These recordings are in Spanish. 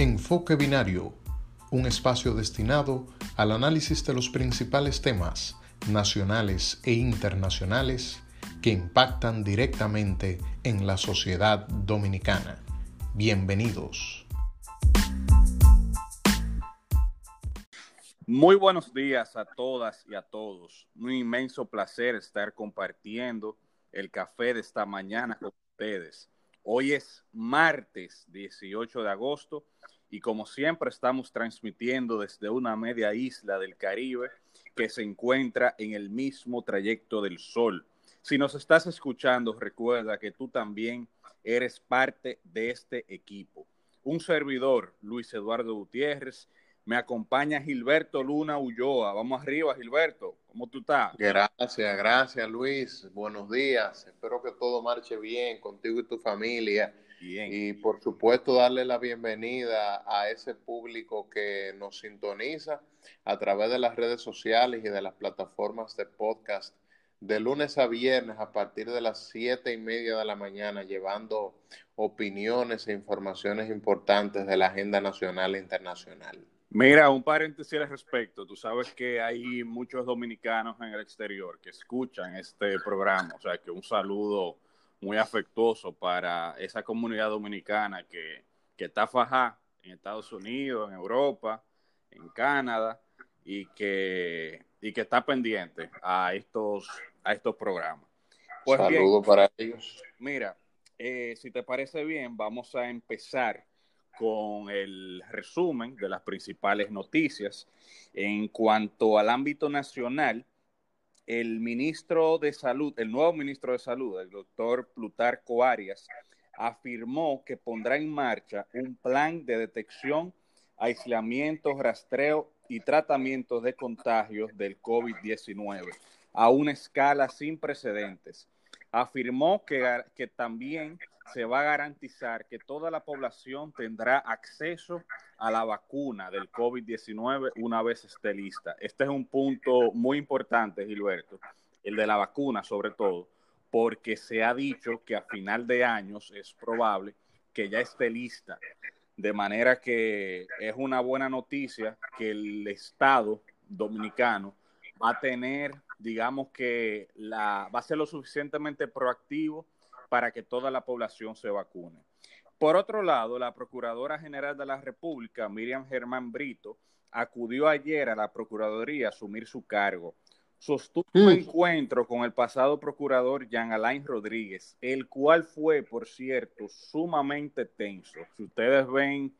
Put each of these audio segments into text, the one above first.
Enfoque Binario, un espacio destinado al análisis de los principales temas nacionales e internacionales que impactan directamente en la sociedad dominicana. Bienvenidos. Muy buenos días a todas y a todos. Un inmenso placer estar compartiendo el café de esta mañana con ustedes. Hoy es martes 18 de agosto y como siempre estamos transmitiendo desde una media isla del Caribe que se encuentra en el mismo trayecto del Sol. Si nos estás escuchando, recuerda que tú también eres parte de este equipo. Un servidor, Luis Eduardo Gutiérrez, me acompaña Gilberto Luna Ulloa. Vamos arriba, Gilberto. ¿Cómo tú estás? Gracias, gracias, Luis. Buenos días. Espero que todo marche bien contigo y tu familia. Bien. Y por supuesto, darle la bienvenida a ese público que nos sintoniza a través de las redes sociales y de las plataformas de podcast de lunes a viernes a partir de las siete y media de la mañana, llevando opiniones e informaciones importantes de la agenda nacional e internacional. Mira, un paréntesis al respecto. Tú sabes que hay muchos dominicanos en el exterior que escuchan este programa, o sea que un saludo muy afectuoso para esa comunidad dominicana que, que está fajada en Estados Unidos, en Europa, en Canadá y que, y que está pendiente a estos, a estos programas. Pues saludo para ellos. Mira, eh, si te parece bien, vamos a empezar con el resumen de las principales noticias. En cuanto al ámbito nacional, el ministro de Salud, el nuevo ministro de Salud, el doctor Plutarco Arias, afirmó que pondrá en marcha un plan de detección, aislamiento, rastreo y tratamiento de contagios del COVID-19 a una escala sin precedentes. Afirmó que, que también se va a garantizar que toda la población tendrá acceso a la vacuna del COVID-19 una vez esté lista. Este es un punto muy importante, Gilberto, el de la vacuna sobre todo, porque se ha dicho que a final de años es probable que ya esté lista. De manera que es una buena noticia que el Estado dominicano va a tener, digamos que la, va a ser lo suficientemente proactivo para que toda la población se vacune. Por otro lado, la Procuradora General de la República, Miriam Germán Brito, acudió ayer a la Procuraduría a asumir su cargo. Sostuvo un mm. encuentro con el pasado procurador Jean Alain Rodríguez, el cual fue, por cierto, sumamente tenso. Si ustedes ven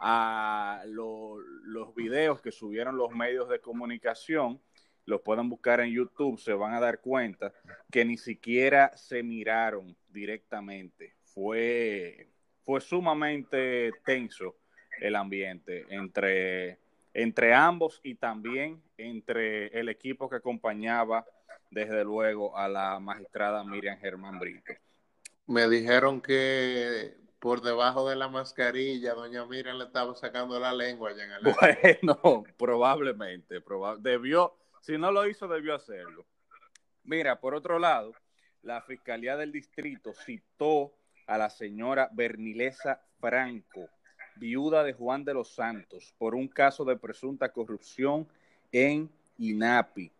a los videos que subieron los medios de comunicación, los pueden buscar en YouTube, se van a dar cuenta que ni siquiera se miraron directamente. Fue, fue sumamente tenso el ambiente entre, entre ambos y también entre el equipo que acompañaba desde luego a la magistrada Miriam Germán Brito. Me dijeron que por debajo de la mascarilla, doña Miriam le estaba sacando la lengua. Ya en el bueno, probablemente, debió, si no lo hizo, debió hacerlo. Mira, por otro lado, la Fiscalía del Distrito citó a la señora Bernilesa Franco, viuda de Juan de los Santos, por un caso de presunta corrupción en INAPI.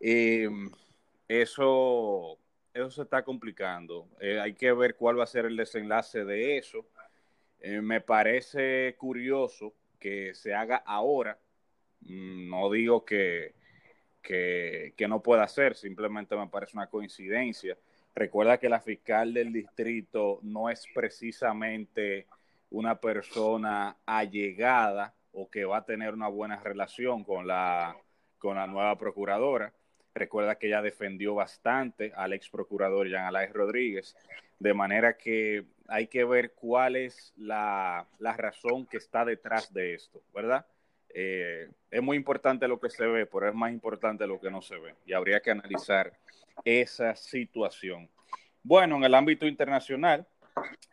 Em, eso, eso se está complicando. Eh, hay que ver cuál va a ser el desenlace de eso. Eh, me parece curioso que se haga ahora. Mm, no digo que, que, no pueda ser, simplemente me parece una coincidencia. Recuerda que la fiscal del distrito no es precisamente una persona allegada o que va a tener una buena relación con la, con la nueva procuradora. Recuerda que ella defendió bastante al ex procurador Jean Alain Rodríguez, de manera que hay que ver cuál es la, la razón que está detrás de esto, ¿verdad? Eh, es muy importante lo que se ve, pero es más importante lo que no se ve. Y habría que analizar esa situación. Bueno, en el ámbito internacional,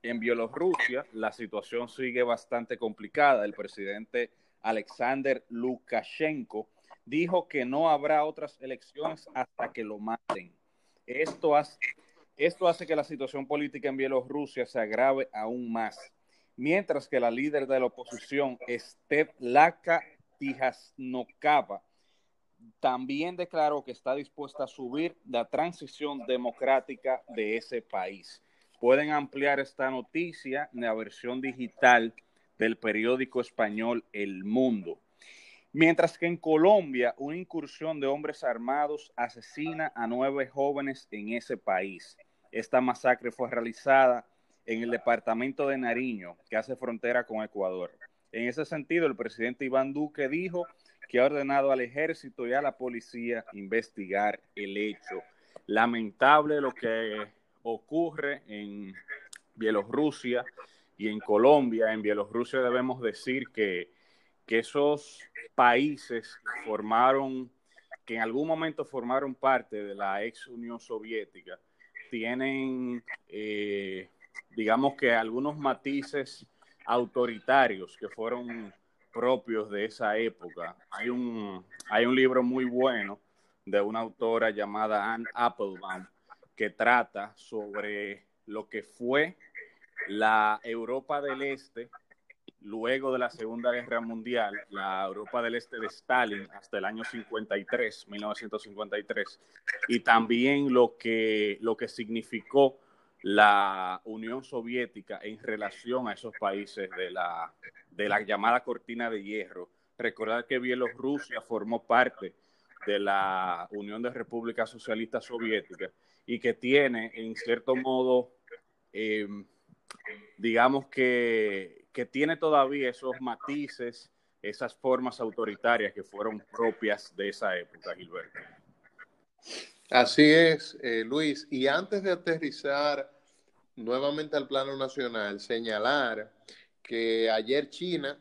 en Bielorrusia, la situación sigue bastante complicada. El presidente Alexander Lukashenko dijo que no habrá otras elecciones hasta que lo maten. Esto hace, esto hace que la situación política en Bielorrusia se agrave aún más. Mientras que la líder de la oposición, Laka Tijasnokava, también declaró que está dispuesta a subir la transición democrática de ese país. Pueden ampliar esta noticia en la versión digital del periódico español El Mundo. Mientras que en Colombia, una incursión de hombres armados asesina a nueve jóvenes en ese país. Esta masacre fue realizada en el departamento de Nariño, que hace frontera con Ecuador. En ese sentido, el presidente Iván Duque dijo que ha ordenado al ejército y a la policía investigar el hecho. Lamentable lo que ocurre en Bielorrusia y en Colombia. En Bielorrusia debemos decir que que esos países formaron, que en algún momento formaron parte de la ex Unión Soviética, tienen, eh, digamos que algunos matices autoritarios que fueron propios de esa época. Hay un, hay un libro muy bueno de una autora llamada Anne Applebaum que trata sobre lo que fue la Europa del Este luego de la Segunda Guerra Mundial, la Europa del Este de Stalin hasta el año 53, 1953, y también lo que, lo que significó la Unión Soviética en relación a esos países de la, de la llamada cortina de hierro. Recordar que Bielorrusia formó parte de la Unión de Repúblicas Socialistas Soviéticas y que tiene, en cierto modo, eh, digamos que, que tiene todavía esos matices, esas formas autoritarias que fueron propias de esa época, Gilberto. Así es, eh, Luis. Y antes de aterrizar nuevamente al plano nacional, señalar que ayer China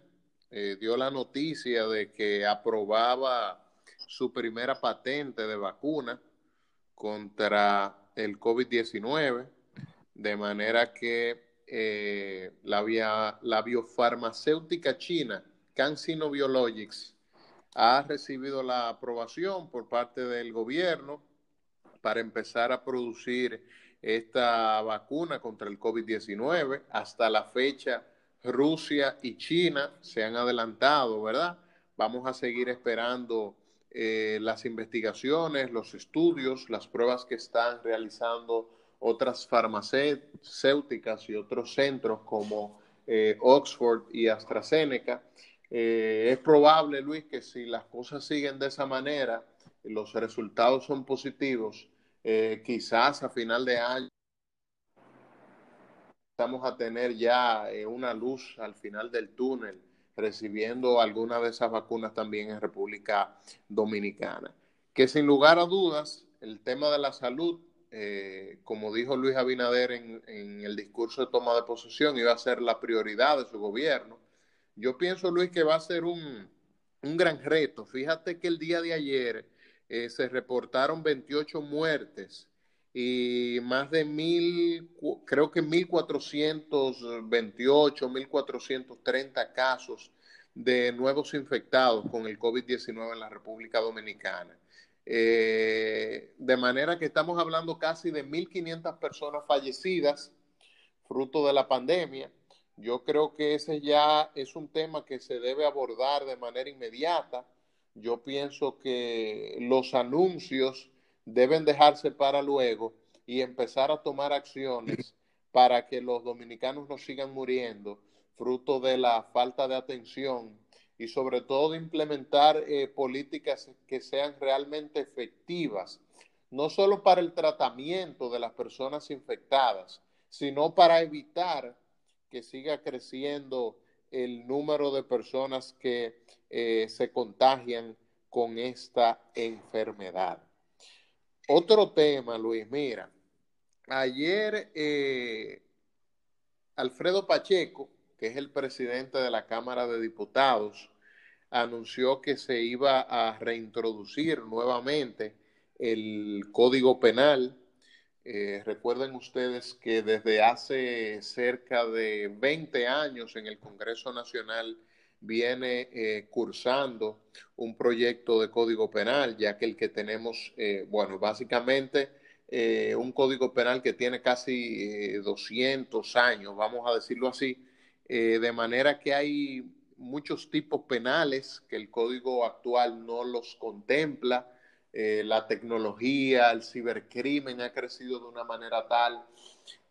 eh, dio la noticia de que aprobaba su primera patente de vacuna contra el COVID-19, de manera que eh, la, la biofarmacéutica china, CanSino Biologics, ha recibido la aprobación por parte del gobierno para empezar a producir esta vacuna contra el COVID-19. Hasta la fecha, Rusia y China se han adelantado, ¿verdad? Vamos a seguir esperando eh, las investigaciones, los estudios, las pruebas que están realizando otras farmacéuticas y otros centros como eh, Oxford y AstraZeneca. Eh, es probable, Luis, que si las cosas siguen de esa manera, los resultados son positivos, eh, quizás a final de año vamos a tener ya una luz al final del túnel recibiendo alguna de esas vacunas también en República Dominicana. Que sin lugar a dudas, el tema de la salud eh, como dijo Luis Abinader en, el discurso de toma de posesión, iba a ser la prioridad de su gobierno. Yo pienso, Luis, que va a ser un, gran reto. Fíjate que el día de ayer eh, se reportaron 28 muertes y más de mil, creo que 1.428, 1.430 casos de nuevos infectados con el COVID-19 en la República Dominicana. Eh, de manera que estamos hablando casi de 1.500 personas fallecidas fruto de la pandemia. Yo creo que ese ya es un tema que se debe abordar de manera inmediata. Yo pienso que los anuncios deben dejarse para luego y empezar a tomar acciones para que los dominicanos no sigan muriendo fruto de la falta de atención y sobre todo implementar eh, políticas que sean realmente efectivas, no solo para el tratamiento de las personas infectadas, sino para evitar que siga creciendo el número de personas que eh, se contagian con esta enfermedad. Otro tema, Luis, mira, ayer eh, Alfredo Pacheco, que es el presidente de la Cámara de Diputados, anunció que se iba a reintroducir nuevamente el Código Penal. Eh, recuerden ustedes que desde hace cerca de 20 años en el Congreso Nacional viene eh, cursando un proyecto de Código Penal, ya que el que tenemos, eh, bueno, básicamente un Código Penal que tiene casi 200 años, vamos a decirlo así, eh, de manera que hay muchos tipos penales que el código actual no los contempla. Eh, la tecnología, el cibercrimen ha crecido de una manera tal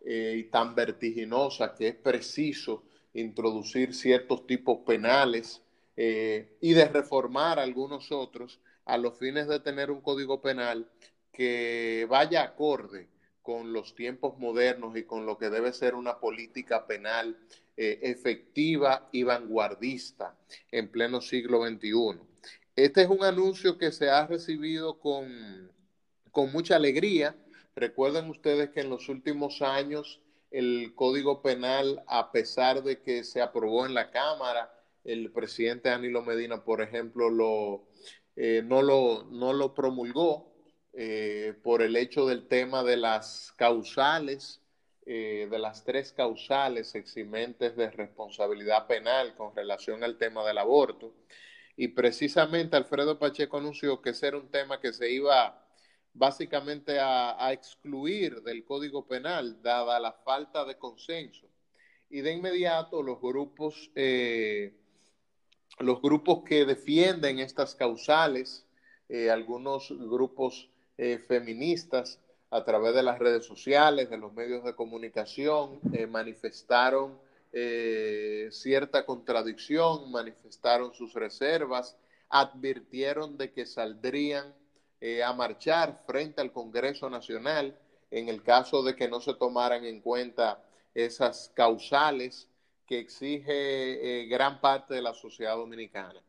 y tan vertiginosa que es preciso introducir ciertos tipos penales y de reformar algunos otros a los fines de tener un código penal que vaya acorde con los tiempos modernos y con lo que debe ser una política penal eh, efectiva y vanguardista en pleno siglo XXI. Este es un anuncio que se ha recibido con, con mucha alegría. Recuerden ustedes que en los últimos años el Código Penal, a pesar de que se aprobó en la Cámara, el presidente Danilo Medina, por ejemplo, lo, eh, no, lo, no lo promulgó, eh, por el hecho del tema de las causales, eh, de las tres causales eximentes de responsabilidad penal con relación al tema del aborto. Y precisamente Alfredo Pacheco anunció que ese era un tema que se iba básicamente a, excluir del Código Penal, dada la falta de consenso. Y de inmediato los grupos, eh, los grupos que defienden estas causales, algunos grupos eh, feministas a través de las redes sociales, de los medios de comunicación, eh, manifestaron eh, cierta contradicción, manifestaron sus reservas, advirtieron de que saldrían a marchar frente al Congreso Nacional en el caso de que no se tomaran en cuenta esas causales que exige gran parte de la sociedad dominicana.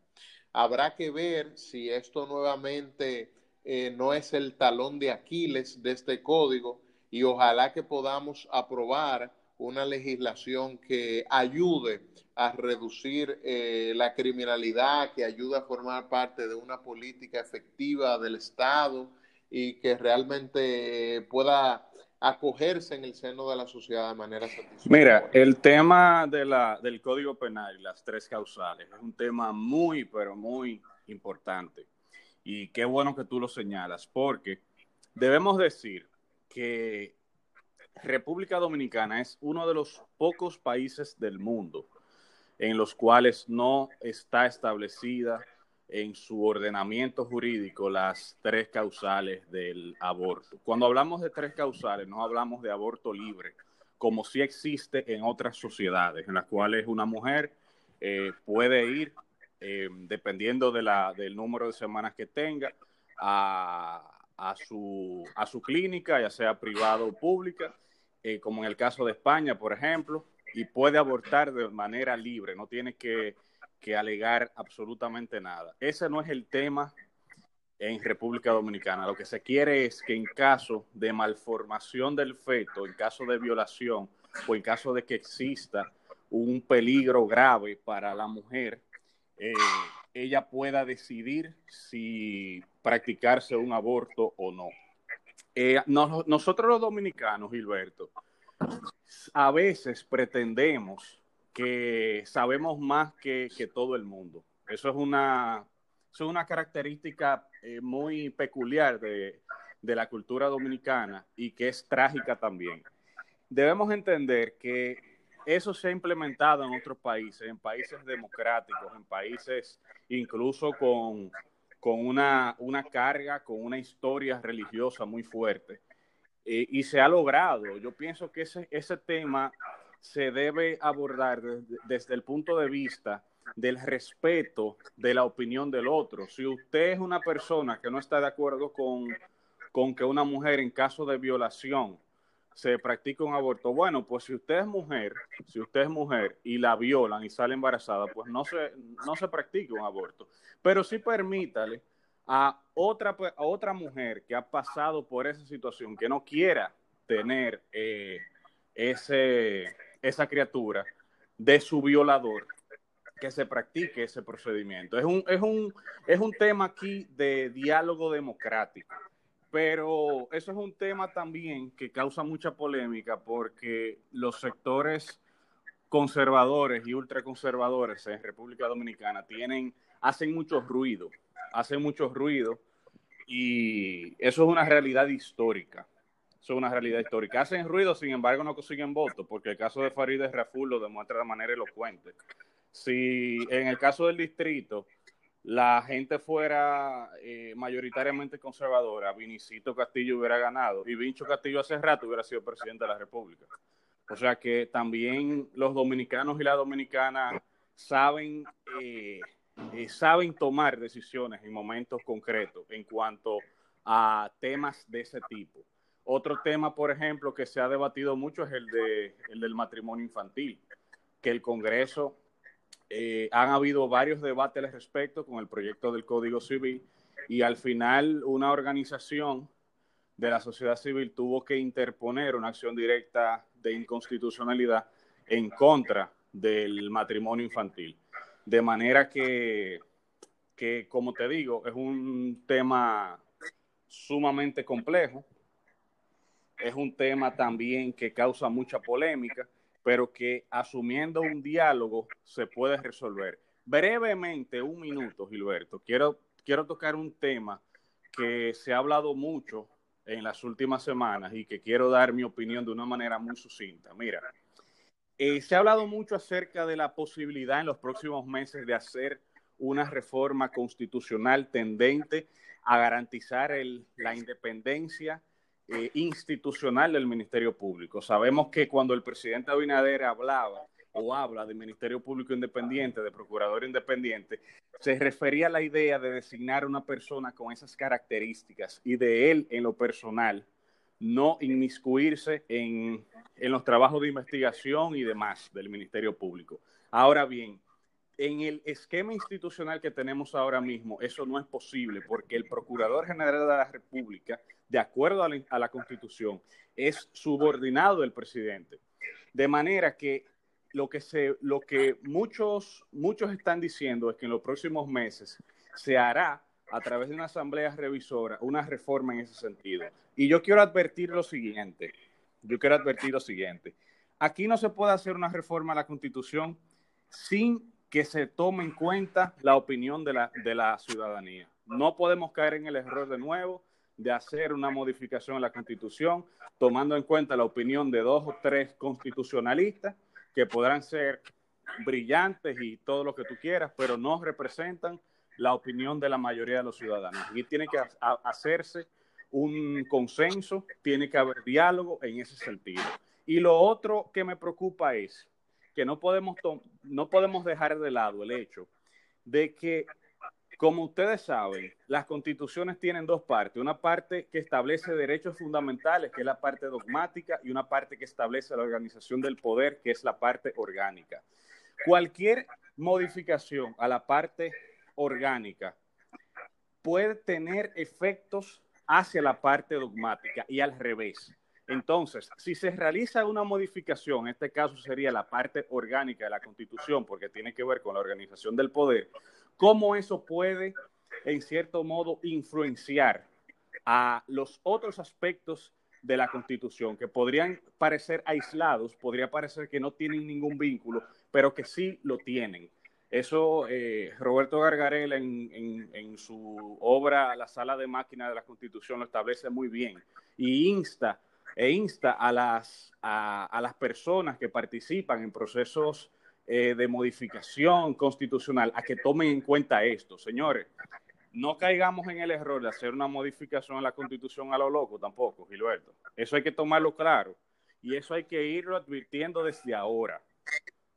Habrá que ver si esto nuevamente eh, no es el talón de Aquiles de este código y ojalá que podamos aprobar una legislación que ayude a reducir eh, la criminalidad, que ayude a formar parte de una política efectiva del Estado y que realmente pueda acogerse en el seno de la sociedad de manera satisfactoria. Mira, el tema de la, del Código Penal y las tres causales es un tema muy, pero muy importante. Y qué bueno que tú lo señalas, porque debemos decir que República Dominicana es uno de los pocos países del mundo en los cuales no está establecida en su ordenamiento jurídico las tres causales del aborto. Cuando hablamos de tres causales, no hablamos de aborto libre, como sí existe en otras sociedades, en las cuales una mujer eh, puede ir eh, dependiendo de la, del número de semanas que tenga, a, su, a su clínica, ya sea privada o pública, eh, como en el caso de España, por ejemplo, y puede abortar de manera libre, no tiene que, alegar absolutamente nada. Ese no es el tema en República Dominicana. Lo que se quiere es que en caso de malformación del feto, en caso de violación o en caso de que exista un peligro grave para la mujer, eh, ella pueda decidir si practicarse un aborto o no. Eh, nosotros los dominicanos, Gilberto, a veces pretendemos que sabemos más que, todo el mundo. Eso es una, es una característica eh, muy peculiar de, de la cultura dominicana y que es trágica también. Debemos entender que eso se ha implementado en otros países, en países democráticos, en países incluso con, con una, una, carga, con una historia religiosa muy fuerte. Eh, y se ha logrado. Yo pienso que ese, ese tema se debe abordar desde, el punto de vista del respeto de la opinión del otro. Si usted es una persona que no está de acuerdo con, con que una mujer en caso de violación se practica un aborto. Bueno, pues si usted es mujer, si usted es mujer y la violan y sale embarazada, pues no se, no se practique un aborto. Pero sí permítale a otra, a otra mujer que ha pasado por esa situación, que no quiera tener eh, ese, esa criatura de su violador, que se practique ese procedimiento. Es un, es un, es un tema aquí de diálogo democrático. Pero eso es un tema también que causa mucha polémica porque los sectores conservadores y ultraconservadores en República Dominicana tienen, hacen mucho ruido, hacen mucho ruido y eso es una realidad histórica. Eso es una realidad histórica. Hacen ruido, sin embargo, no consiguen votos, porque el caso de Farideh Raful lo demuestra de manera elocuente. Si en el caso del distrito la gente fuera eh, mayoritariamente conservadora, Vinicito Castillo hubiera ganado y Vincho Castillo hace rato hubiera sido presidente de la República. O sea que también los dominicanos y la dominicana saben, eh, eh, saben tomar decisiones en momentos concretos en cuanto a temas de ese tipo. Otro tema, por ejemplo, que se ha debatido mucho es el, de, el del matrimonio infantil, que el Congreso eh, han habido varios debates al respecto con el proyecto del Código Civil y al final una organización de la sociedad civil tuvo que interponer una acción directa de inconstitucionalidad en contra del matrimonio infantil. De manera que, que, como te digo, es un tema sumamente complejo, es un tema también que causa mucha polémica pero que asumiendo un diálogo se puede resolver. Brevemente, un minuto, Gilberto, quiero, quiero tocar un tema que se ha hablado mucho en las últimas semanas y que quiero dar mi opinión de una manera muy sucinta. Mira, eh, se ha hablado mucho acerca de la posibilidad en los próximos meses de hacer una reforma constitucional tendente a garantizar el, la independencia eh, institucional del Ministerio Público. Sabemos que cuando el presidente Abinader hablaba o habla de Ministerio Público Independiente, de Procurador Independiente, se refería a la idea de designar una persona con esas características y de él en lo personal no inmiscuirse en, en los trabajos de investigación y demás del Ministerio Público. Ahora bien, en el esquema institucional que tenemos ahora mismo, eso no es posible porque el Procurador General de la República de acuerdo a la, Constitución, es subordinado del presidente. De manera que lo que, se, lo que muchos, muchos están diciendo es que en los próximos meses se hará a través de una asamblea revisora una reforma en ese sentido. Y yo quiero advertir lo siguiente, yo quiero advertir lo siguiente. Aquí no se puede hacer una reforma a la Constitución sin que se tome en cuenta la opinión de la, de la ciudadanía. No podemos caer en el error de nuevo de hacer una modificación a la Constitución, tomando en cuenta la opinión de dos o tres constitucionalistas que podrán ser brillantes y todo lo que tú quieras, pero no representan la opinión de la mayoría de los ciudadanos. Y tiene que hacerse un consenso, tiene que haber diálogo en ese sentido. Y lo otro que me preocupa es que no podemos, no podemos dejar de lado el hecho de que como ustedes saben, las constituciones tienen dos partes. Una parte que establece derechos fundamentales, que es la parte dogmática, y una parte que establece la organización del poder, que es la parte orgánica. Cualquier modificación a la parte orgánica puede tener efectos hacia la parte dogmática y al revés. Entonces, si se realiza una modificación, en este caso sería la parte orgánica de la Constitución, porque tiene que ver con la organización del poder, cómo eso puede, en cierto modo, influenciar a los otros aspectos de la Constitución, que podrían parecer aislados, podría parecer que no tienen ningún vínculo, pero que sí lo tienen. Eso eh, Roberto Gargarel en, su obra La Sala de Máquina de la Constitución lo establece muy bien y insta e insta a las, a las personas que participan en procesos eh, de modificación constitucional a que tomen en cuenta esto. Señores, no caigamos en el error de hacer una modificación a la constitución a lo loco tampoco, Gilberto. Eso hay que tomarlo claro y eso hay que irlo advirtiendo desde ahora,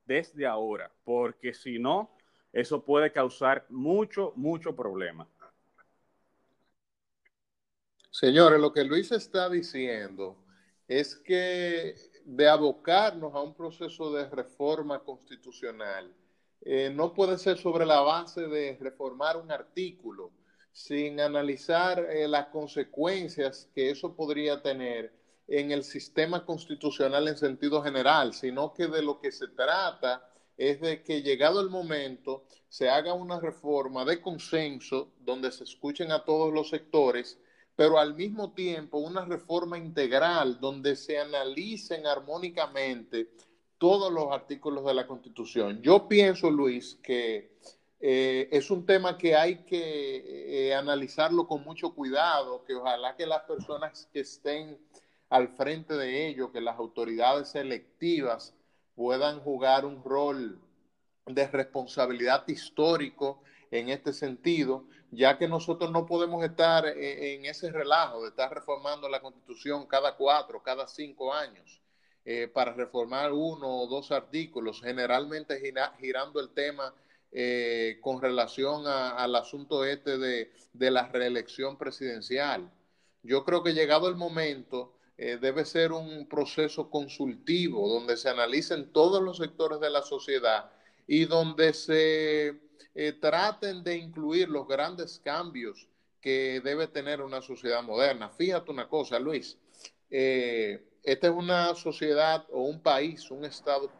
desde ahora, porque si no, eso puede causar mucho, mucho problema. Señores, lo que Luis está diciendo es que de abocarnos a un proceso de reforma constitucional eh, no puede ser sobre la base de reformar un artículo sin analizar eh, las consecuencias que eso podría tener en el sistema constitucional en sentido general, sino que de lo que se trata es de que llegado el momento se haga una reforma de consenso donde se escuchen a todos los sectores pero al mismo tiempo una reforma integral donde se analicen armónicamente todos los artículos de la Constitución. Yo pienso, Luis, que eh, es un tema que hay que eh, analizarlo con mucho cuidado, que ojalá que las personas que estén al frente de ello, que las autoridades electivas puedan jugar un rol de responsabilidad histórico en este sentido, ya que nosotros no podemos estar en ese relajo de estar reformando la constitución cada cuatro, cada cinco años. Eh, para reformar uno o dos artículos, generalmente girando el tema eh, con relación al asunto este de, la reelección presidencial. Yo creo que llegado el momento eh, debe ser un proceso consultivo donde se analicen todos los sectores de la sociedad y donde se traten de incluir los grandes cambios que debe tener una sociedad moderna. Fíjate una cosa, Luis. Esta es una sociedad o un país, un estado.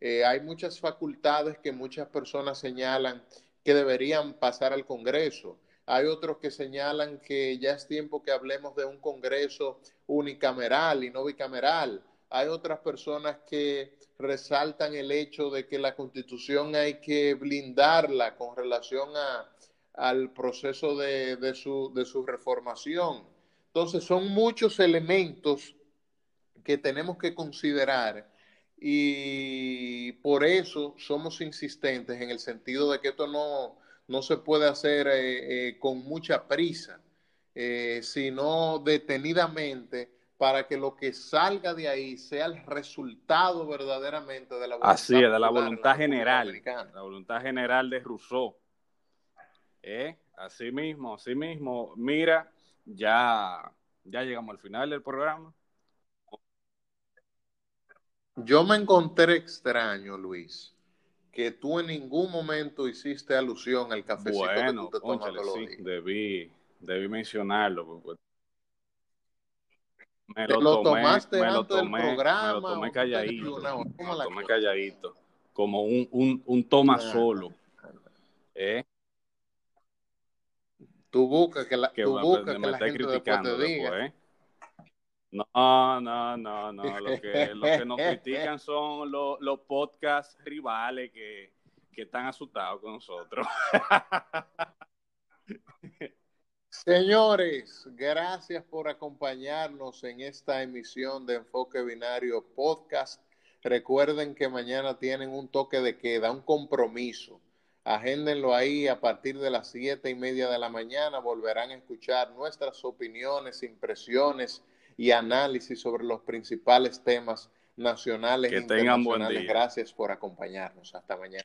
Eh, hay muchas facultades que muchas personas señalan que deberían pasar al Congreso. Hay otros que señalan que ya es tiempo que hablemos de un Congreso unicameral y no bicameral. Hay otras personas que resaltan el hecho de que la Constitución hay que blindarla con relación a, al proceso de, de, su, de su reformación. Entonces son muchos elementos que tenemos que considerar y por eso somos insistentes en el sentido de que esto no, no se puede hacer eh, eh, con mucha prisa, eh, sino detenidamente para que lo que salga de ahí sea el resultado verdaderamente de la voluntad. Así es, de la voluntad general, la voluntad general de Rousseau. Así mismo, así mismo. Mira, ya, ya llegamos al final del programa. Yo me encontré extraño, Luis, que tú en ningún momento hiciste alusión al cafecito que tú te tomas sí, debí, debí mencionarlo. Pues. Me lo, tomé, tomaste me lo tomé, programa, me lo tomé calladito, me lo tomé calladito, como un, un, un toma solo. ¿Eh? Tú buscas que la, que, tú buscas que la gente criticando te diga. ¿eh? No, no, no, no. Lo que, lo que nos critican son los, los podcasts rivales que, que están asustados con nosotros. Señores, gracias por acompañarnos en esta emisión de Enfoque Binario Podcast. Recuerden que mañana tienen un toque de queda, un compromiso. Agéndenlo ahí a partir de las siete y media de la mañana. Volverán a escuchar nuestras opiniones, impresiones y análisis sobre los principales temas nacionales que e tengan buen día. Gracias por acompañarnos. Hasta mañana.